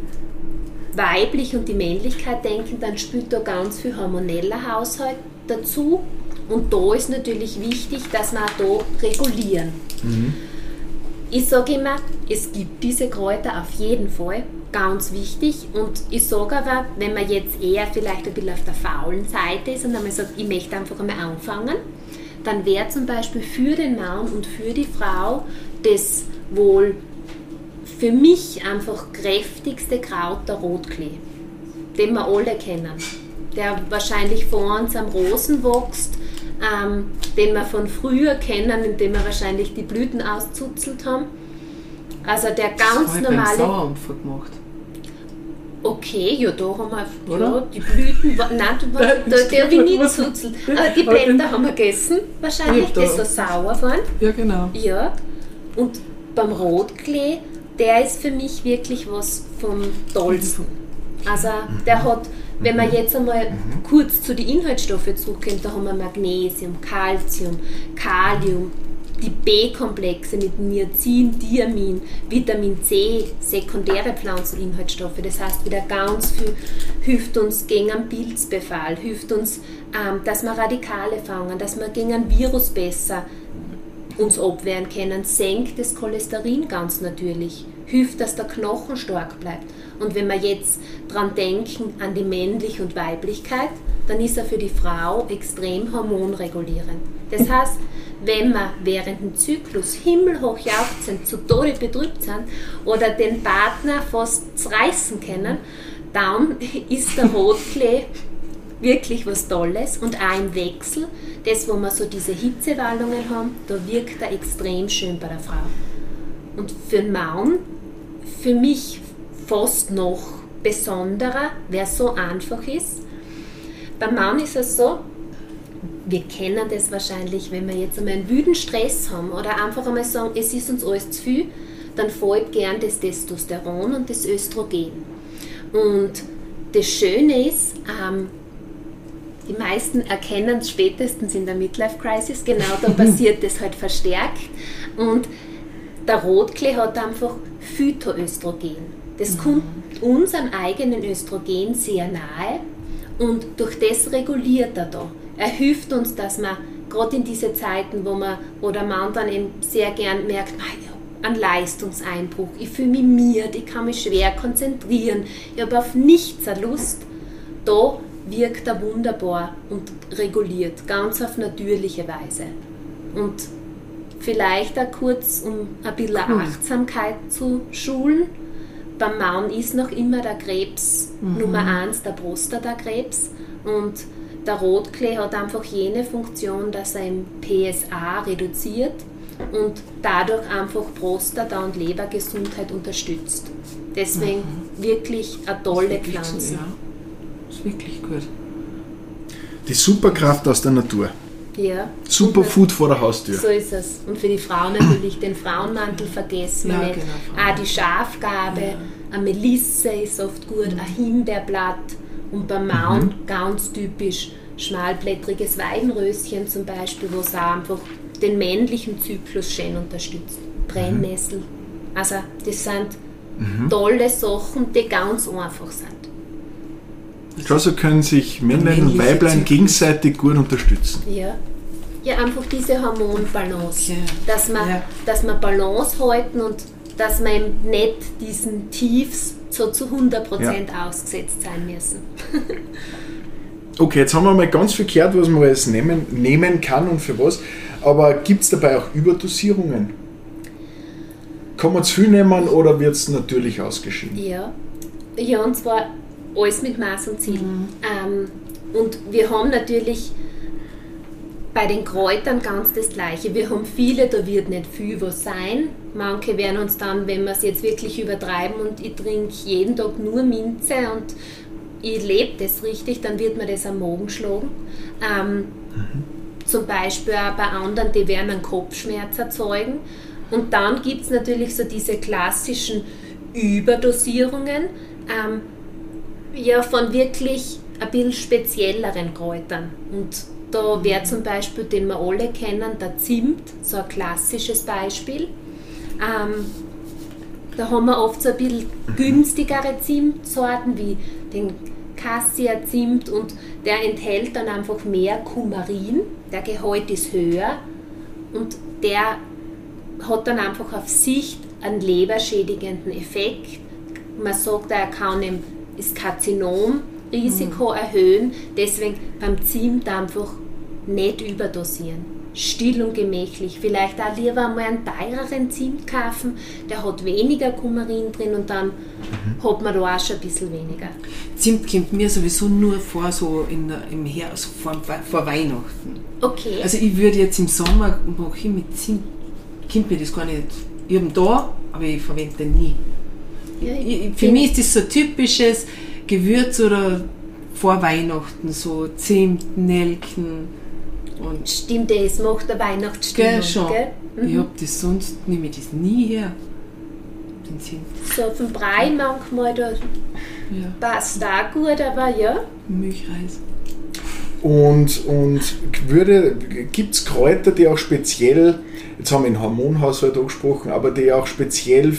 weiblich und die Männlichkeit denken, dann spielt da ganz viel hormoneller Haushalt dazu. Und da ist natürlich wichtig, dass wir auch da regulieren. Ich sage immer, es gibt diese Kräuter auf jeden Fall, ganz wichtig. Und ich sage aber, wenn man jetzt eher vielleicht ein bisschen auf der faulen Seite ist und einmal sagt, ich möchte einfach einmal anfangen, dann wäre zum Beispiel für den Mann und für die Frau das wohl für mich einfach kräftigste Kraut der Rotklee, den wir alle kennen. Der wahrscheinlich vor uns am Rosen wächst, ähm, den wir von früher kennen, indem wir wahrscheinlich die Blüten auszuzelt haben. Also der Das ganz habe ich beim normale. Sauerampfer gemacht. Okay, ja, da haben wir Oder? ja, die Blüten, nein, da, das der habe ich nicht zuzelt. Aber die. Blätter haben wir gegessen, wahrscheinlich, die so sauer waren. Ja, genau. Ja, und beim Rotklee, der ist für mich wirklich was vom Tollsten. Also der hat, wenn man jetzt einmal kurz zu den Inhaltsstoffen zurückkommt, da haben wir Magnesium, Calcium, Kalium, die B-Komplexe mit Niacin, Diamin, Vitamin C, sekundäre Pflanzeninhaltsstoffe. Das heißt wieder ganz viel, hilft uns gegen einen Pilzbefall, hilft uns, ähm, dass wir Radikale fangen, dass wir gegen ein Virus besser uns abwehren können, senkt das Cholesterin ganz natürlich, hilft, dass der Knochen stark bleibt. Und wenn wir jetzt dran denken an die Männlich- und Weiblichkeit, dann ist er für die Frau extrem hormonregulierend. Das heißt, wenn wir während dem Zyklus himmelhoch jauchzend zu Tode betrübt sind oder den Partner fast zerreißen können, dann ist der Rotklee wirklich was Tolles und auch im Wechsel, das wo wir so diese Hitzewallungen haben, da wirkt er extrem schön bei der Frau. Und für den Mann, für mich fast noch besonderer, wer so einfach ist. Beim Mann ist es so, wir kennen das wahrscheinlich, wenn wir jetzt einmal einen wüden Stress haben oder einfach einmal sagen, es ist uns alles zu viel, dann folgt gern das Testosteron und das Östrogen. Und das Schöne ist, ähm, die meisten erkennen es spätestens in der Midlife Crisis, genau da passiert das halt verstärkt. Und der Rotklee hat einfach Phytoöstrogen. Das kommt unserem eigenen Östrogen sehr nahe und durch das reguliert er da. Er hilft uns, dass man gerade in diese Zeiten, wo man, wo der Mann dann eben sehr gern merkt, "Mei, ich hab einen Leistungseinbruch, ich fühle mich miert, ich kann mich schwer konzentrieren, ich habe auf nichts Lust, da wirkt er wunderbar und reguliert, ganz auf natürliche Weise. Und vielleicht auch kurz, um ein bisschen Achtsamkeit zu schulen. Beim Mann ist noch immer der Krebs Nummer eins, der Prostatakrebs. Und der Rotklee hat einfach jene Funktion, dass er im PSA reduziert und dadurch einfach Prostata- und Lebergesundheit unterstützt. Deswegen wirklich eine tolle Pflanze. Ja, ist wirklich gut. Die Superkraft aus der Natur. Ja. Superfood vor der Haustür. So ist es. Und für die Frauen natürlich den Frauenmantel vergessen wir Ja, nicht. genau, Auch die Schafgabe, eine Melisse ist oft gut, ein Himbeerblatt und beim Mann ganz typisch schmalblättriges Weidenröschen zum Beispiel, wo es auch einfach den männlichen Zyklus schön unterstützt. Brennnessel. Also das sind tolle Sachen, die ganz einfach sind. Schau, so können sich Männlein und Weiblein Zyklus. gegenseitig gut unterstützen. Ja. Ja, einfach diese Hormonbalance. Ja. Dass, wir, Ja. dass wir Balance halten und dass wir eben nicht diesen Tiefs so zu 100% ausgesetzt sein müssen. Okay, jetzt haben wir mal ganz viel gehört, was man alles nehmen, nehmen kann und für was. Aber gibt es dabei auch Überdosierungen? Kann man zu viel nehmen oder wird es natürlich ausgeschieden? Ja. Ja, und zwar alles mit Maß und Ziel. Ähm, und wir haben natürlich bei den Kräutern ganz das Gleiche. Wir haben viele, da wird nicht viel was sein. Manche werden uns dann, wenn wir es jetzt wirklich übertreiben und ich trinke jeden Tag nur Minze und ich lebe das richtig, dann wird mir das am Magen schlagen. Ähm, Zum Beispiel auch bei anderen, die werden einen Kopfschmerz erzeugen. Und dann gibt es natürlich so diese klassischen Überdosierungen ähm, ja, von wirklich ein bisschen spezielleren Kräutern. Und da wäre zum Beispiel, den wir alle kennen, der Zimt, so ein klassisches Beispiel. Ähm, da haben wir oft so ein bisschen günstigere Zimtsorten wie den Cassia-Zimt und der enthält dann einfach mehr Kumarin, der Gehalt ist höher und der hat dann einfach auf Sicht einen leberschädigenden Effekt. Man sagt, er kann eben das Karzinomrisiko erhöhen, deswegen beim Zimt einfach nicht überdosieren. Still und gemächlich. Vielleicht auch lieber einmal einen teureren Zimt kaufen, der hat weniger Kumarin drin und dann hat man da auch schon ein bisschen weniger. Zimt kommt mir sowieso nur vor, so in im Herbst, vor, vor Weihnachten. Okay. Also ich würde jetzt im Sommer mache ich mit Zimt, kommt mir das gar nicht. Ich habe da, aber ich verwende den nie. Ja, für mich ist das so typisches Gewürz oder vor Weihnachten, so Zimt, Nelken und Stimmt, es macht eine Weihnachtsstimmung. gell, schon. Gell? Mhm. Ich hab das sonst, nehme ich das nie her. Den Zimt. So auf dem Brei manchmal, da Ja, passt auch gut, aber ja. Milchreis. Und, und würde, gibt es Kräuter, die auch speziell, jetzt haben wir den Hormonhaushalt angesprochen, aber die auch speziell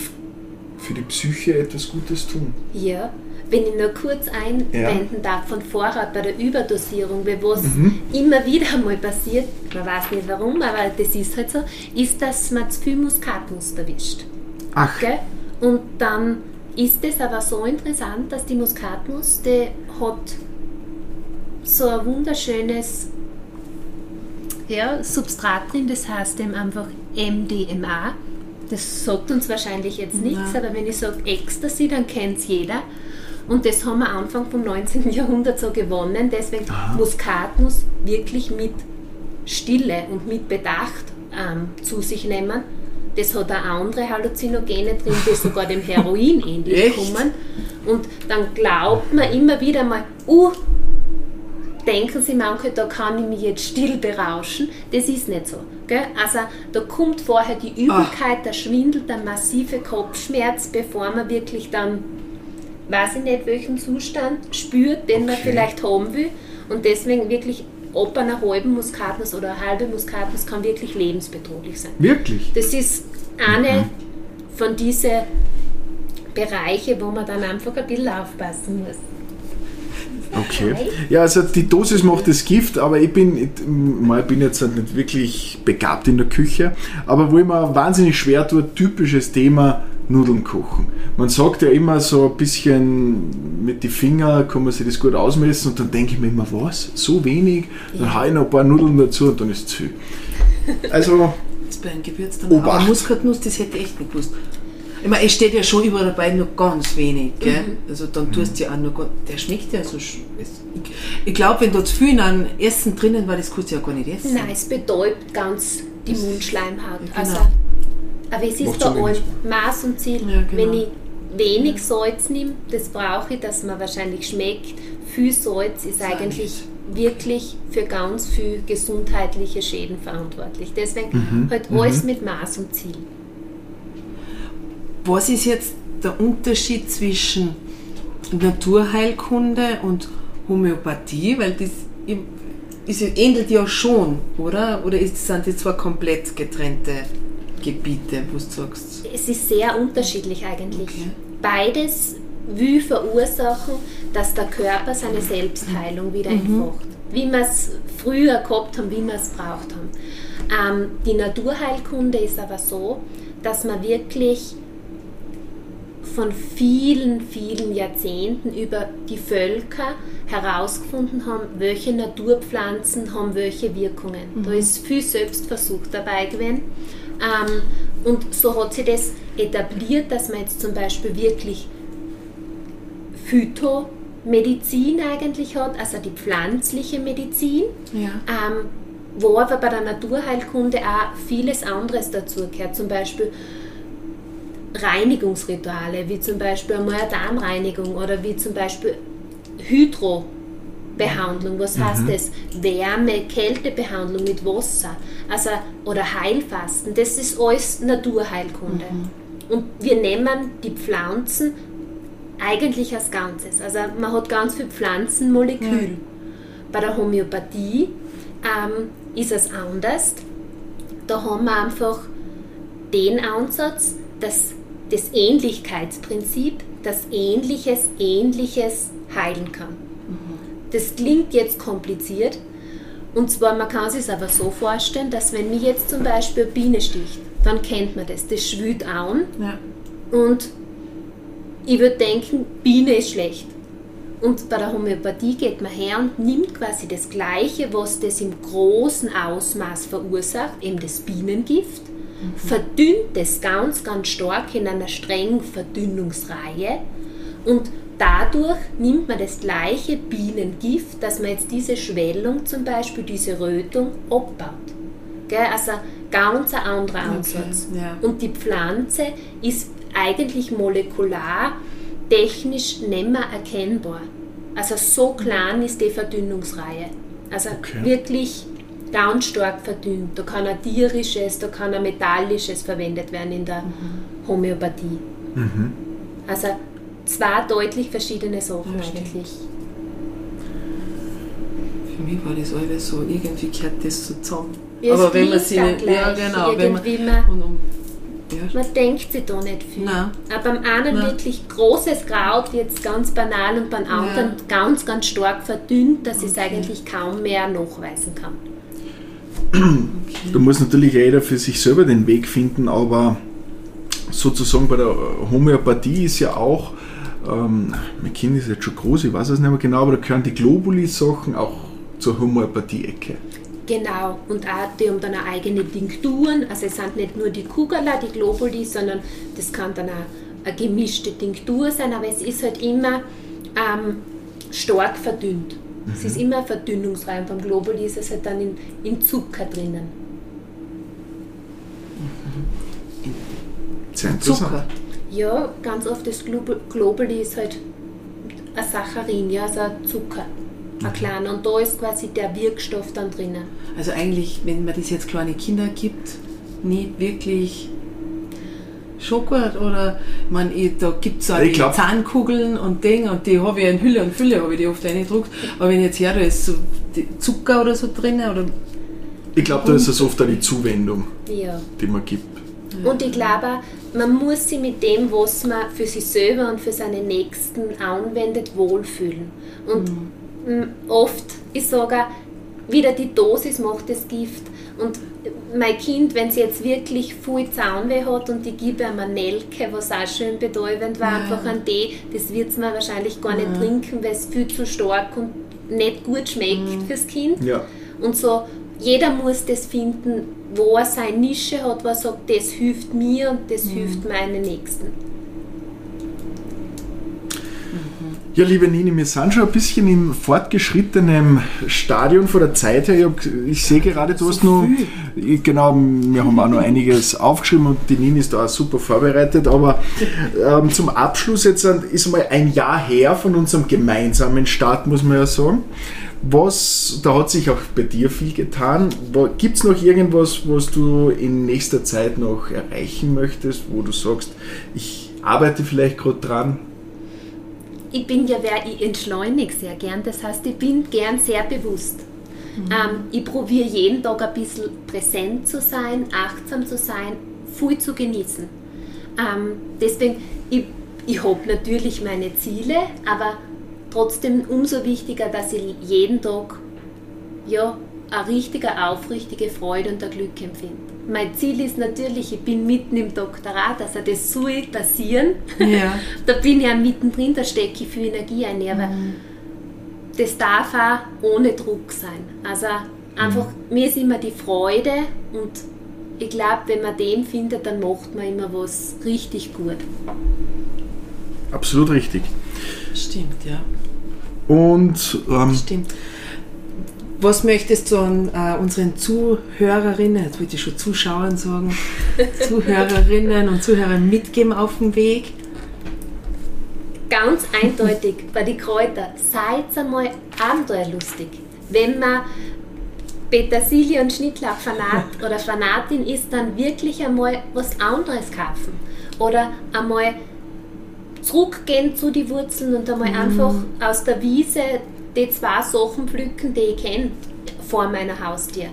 für die Psyche etwas Gutes tun? Ja, wenn ich nur kurz einwenden darf von vorher bei der Überdosierung, weil was immer wieder mal passiert, man weiß nicht warum, aber das ist halt so, ist, dass man zu viel Muskatnuss erwischt. Ach, Gell? Und dann ist es aber so interessant, dass die Muskatnuss, die hat so ein wunderschönes ja, Substrat drin, das heißt eben einfach MDMA. Das sagt uns wahrscheinlich jetzt nichts, Nein. aber wenn ich sage Ecstasy, dann kennt es jeder. Und das haben wir Anfang vom 19. Jahrhundert so gewonnen. Deswegen Muskatnuss wirklich mit Stille und mit Bedacht ähm, zu sich nehmen. Das hat auch andere Halluzinogene drin, die sogar dem Heroin ähnlich kommen. Und dann glaubt man immer wieder mal, uh, denken Sie manche, da kann ich mich jetzt still berauschen. Das ist nicht so. Gell? Also da kommt vorher die Übelkeit, der Schwindel, der massive Kopfschmerz, bevor man wirklich dann, weiß ich nicht, welchen Zustand spürt, den man Okay. vielleicht haben will. Und deswegen wirklich, ob einer halben Muskatnuss oder eine halbe Muskatnuss kann wirklich lebensbedrohlich sein. wirklich? Das ist eine von diesen Bereiche, wo man dann einfach ein bisschen aufpassen muss. Okay. Ja, also die Dosis macht das Gift, aber ich bin, ich, bin jetzt halt nicht wirklich begabt in der Küche, aber wo ich mir wahnsinnig schwer tue, typisches Thema Nudeln kochen. Man sagt ja immer so ein bisschen mit den Fingern kann man sich das gut ausmessen und dann denke ich mir immer, was? So wenig? Dann haue ich noch ein paar Nudeln dazu und dann ist es zu viel. Also, Das bei einem Gewürz dann Obacht. Aber Muskatnuss, das hätte ich echt nicht gewusst. Ich meine, es steht ja schon überall dabei, nur ganz wenig, gell? Mhm. Also dann tust du ja auch nur ganz, der schmeckt ja so, ich, ich glaube, wenn da zu viel in einem Essen drinnen war, das kannst du ja gar nicht essen. Nein, es betäubt ganz die Mundschleimhaut. Genau. Also, aber es ist da all Maß und Ziel. Ja, genau. Wenn ich wenig Salz nehme, das brauche ich, dass man wahrscheinlich schmeckt. Viel Salz ist eigentlich wirklich für ganz viel gesundheitliche Schäden verantwortlich. Deswegen halt alles mit Maß und Ziel. Was ist jetzt der Unterschied zwischen Naturheilkunde und Homöopathie? Weil das ist, ähnelt ja schon, oder? Oder ist, sind die zwei komplett getrennte Gebiete, wo du sagst? Es ist sehr unterschiedlich eigentlich. Okay. Beides will verursachen, dass der Körper seine Selbstheilung wieder entfacht. Wie wir es früher gehabt haben, wie wir es braucht haben. Ähm, die Naturheilkunde ist aber so, dass man wirklich von vielen, vielen Jahrzehnten über die Völker herausgefunden haben, welche Naturpflanzen haben welche Wirkungen. Da ist viel Selbstversuch dabei gewesen. Ähm, und so hat sich das etabliert, dass man jetzt zum Beispiel wirklich Phytomedizin eigentlich hat, also die pflanzliche Medizin, Ja. ähm, wo aber bei der Naturheilkunde auch vieles anderes dazu gehört. Zum Beispiel Reinigungsrituale, wie zum Beispiel eine Darmreinigung oder wie zum Beispiel Hydrobehandlung. Was heißt das? Wärme, Kältebehandlung mit Wasser. Also, oder Heilfasten. Das ist alles Naturheilkunde. Und wir nehmen die Pflanzen eigentlich als Ganzes. Also man hat ganz viel Pflanzenmolekül. Bei der Homöopathie ähm, ist es anders. Da haben wir einfach den Ansatz, dass das Ähnlichkeitsprinzip, dass Ähnliches Ähnliches heilen kann. Das klingt jetzt kompliziert. Und zwar, man kann sich es aber so vorstellen, dass wenn mich jetzt zum Beispiel eine Biene sticht, dann kennt man das. Das schwült an Ja. und ich würde denken, Biene ist schlecht. Und bei der Homöopathie geht man her und nimmt quasi das Gleiche, was das im großen Ausmaß verursacht, eben das Bienengift, verdünnt es ganz, ganz stark in einer strengen Verdünnungsreihe und dadurch nimmt man das gleiche Bienengift, dass man jetzt diese Schwellung zum Beispiel, diese Rötung abbaut. Gell? Also ganz ein anderer Ansatz. ja. Und die Pflanze ist eigentlich molekular, technisch nicht mehr erkennbar. Also so klein ist die Verdünnungsreihe. Also Okay. wirklich ganz stark verdünnt. Da kann ein tierisches, da kann ein metallisches verwendet werden in der Homöopathie. Also zwei deutlich verschiedene Sachen Ja, stimmt. eigentlich. Für mich war das alles so, irgendwie gehört das so zusammen. Ja, Aber wenn man sie nicht, ja gleich. genau, wenn man, Irgendwie man- und ja, Man denkt sich da nicht viel. Nein. Aber beim einen Nein. wirklich großes Kraut, jetzt ganz banal, und beim anderen ganz, ganz stark verdünnt, dass ich es eigentlich kaum mehr nachweisen kann. Da muss natürlich jeder für sich selber den Weg finden, aber sozusagen bei der Homöopathie ist ja auch, ähm, mein Kind ist jetzt schon groß, ich weiß es nicht mehr genau, aber da gehören die Globuli-Sachen auch zur Homöopathie-Ecke. Genau, und auch die haben dann auch eigene Tinkturen. Also es sind nicht nur die Kugela, die Globuli, sondern das kann dann auch eine gemischte Tinktur sein, aber es ist halt immer ähm, stark verdünnt. Es ist immer verdünnungsrein. Beim Globuli ist es halt dann in, in Zucker drinnen. Sehr interessant. Zucker. Ja, ganz oft das Glob- Globuli ist halt ein Saccharin, ja, also ein Zucker, ein kleiner. Und da ist quasi der Wirkstoff dann drinnen. Also eigentlich, wenn man das jetzt kleine Kinder gibt, nicht wirklich gut oder ich meine, ich, da gibt es auch Ich die glaub- Zahnkugeln und Dinge und die habe ich in Hülle und Fülle, habe ich die oft reingedruckt. Aber wenn ich jetzt her, da ist so Zucker oder so drin oder Ich glaube, da ist es oft auch die Zuwendung, Ja. die man gibt. Und ich glaube, auch, man muss sich mit dem, was man für sich selber und für seine Nächsten anwendet, wohlfühlen. Und m, oft, ich sage auch, wieder die Dosis macht das Gift. Und mein Kind, wenn sie jetzt wirklich viel Zahnweh hat und ich gebe ihm eine Nelke, was auch schön betäubend war, einfach einen Tee, das wird es mir wahrscheinlich gar nicht trinken, weil es viel zu stark und nicht gut schmeckt fürs Kind. Ja. Und so, jeder muss das finden, wo er seine Nische hat, wo er sagt, das hilft mir und das hilft meinen Nächsten. Ja, liebe Nini, wir sind schon ein bisschen im fortgeschrittenen Stadion von der Zeit her. Ich, hab, ich sehe gerade, du hast noch, ich- genau, wir haben auch noch einiges aufgeschrieben und die Nini ist da auch super vorbereitet. Aber ähm, zum Abschluss jetzt ist mal ein Jahr her von unserem gemeinsamen Start, muss man ja sagen. Was, da hat sich auch bei dir viel getan. Gibt es noch irgendwas, was du in nächster Zeit noch erreichen möchtest, wo du sagst, ich arbeite vielleicht gerade dran? Ich bin ja wer, ich entschleunige sehr gern. Das heißt, ich bin gern sehr bewusst. Ähm, ich probiere jeden Tag ein bisschen präsent zu sein, achtsam zu sein, viel zu genießen. Ähm, deswegen, ich, ich habe natürlich meine Ziele, aber trotzdem umso wichtiger, dass ich jeden Tag ja, eine richtige, aufrichtige Freude und ein Glück empfinde. Mein Ziel ist natürlich, ich bin mitten im Doktorat, also das soll passieren. Ja. da bin ich auch mittendrin, da stecke ich viel Energie ein. Aber das darf auch ohne Druck sein. Also einfach, mir ist immer die Freude und ich glaube, wenn man den findet, dann macht man immer was richtig gut. Absolut richtig. Stimmt, ja. Und ähm, Stimmt. Was möchtest du an äh, unseren Zuhörerinnen, jetzt wollte ich schon Zuschauern sagen, Zuhörerinnen und Zuhörern mitgeben auf dem Weg? ganz eindeutig bei den Kräutern, seid einmal abenteuerlustig. Wenn man Petersilie und Schnittlauch Fanat oder Fanatin ist, dann wirklich einmal was anderes kaufen. Oder einmal zurückgehen zu den Wurzeln und einmal einfach aus der Wiese die zwei Sachen pflücken, die ich kenne, vor meiner Haustür.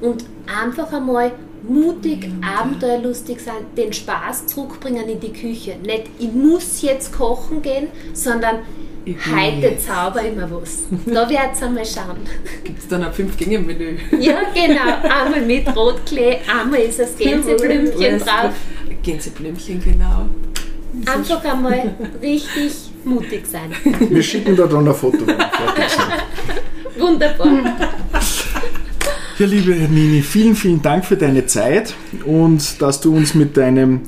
Und einfach einmal mutig, abenteuerlustig sein, den Spaß zurückbringen in die Küche. Nicht, ich muss jetzt kochen gehen, sondern heute jetzt. zauber ich mir was. Da wird's einmal schauen. Gibt es dann ein Fünf-Gänge-Menü? Ja, genau. Einmal mit Rotklee, einmal ist das Gänseblümchen drauf. Gänseblümchen, genau. Einfach einmal richtig mutig sein. wir schicken da dann ein Foto. wenn wir fertig sind. Wunderbar. Ja, liebe Nini, vielen, vielen Dank für deine Zeit und dass du uns mit deinem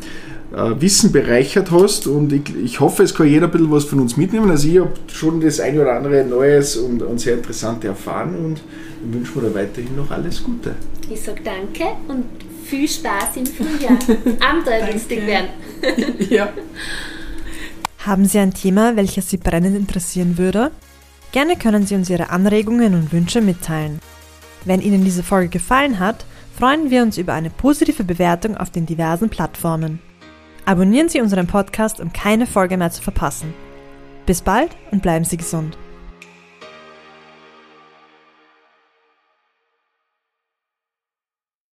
äh, Wissen bereichert hast. Und ich, ich hoffe, es kann jeder ein bisschen was von uns mitnehmen. Also ich habe schon das eine oder andere Neues und, und sehr Interessante erfahren und wünsche mir da weiterhin noch alles Gute. Ich sage danke und viel Spaß im Frühjahr. Abenteuerlustig werden. ja. Haben Sie ein Thema, welches Sie brennend interessieren würde? Gerne können Sie uns Ihre Anregungen und Wünsche mitteilen. Wenn Ihnen diese Folge gefallen hat, freuen wir uns über eine positive Bewertung auf den diversen Plattformen. Abonnieren Sie unseren Podcast, um keine Folge mehr zu verpassen. Bis bald und bleiben Sie gesund.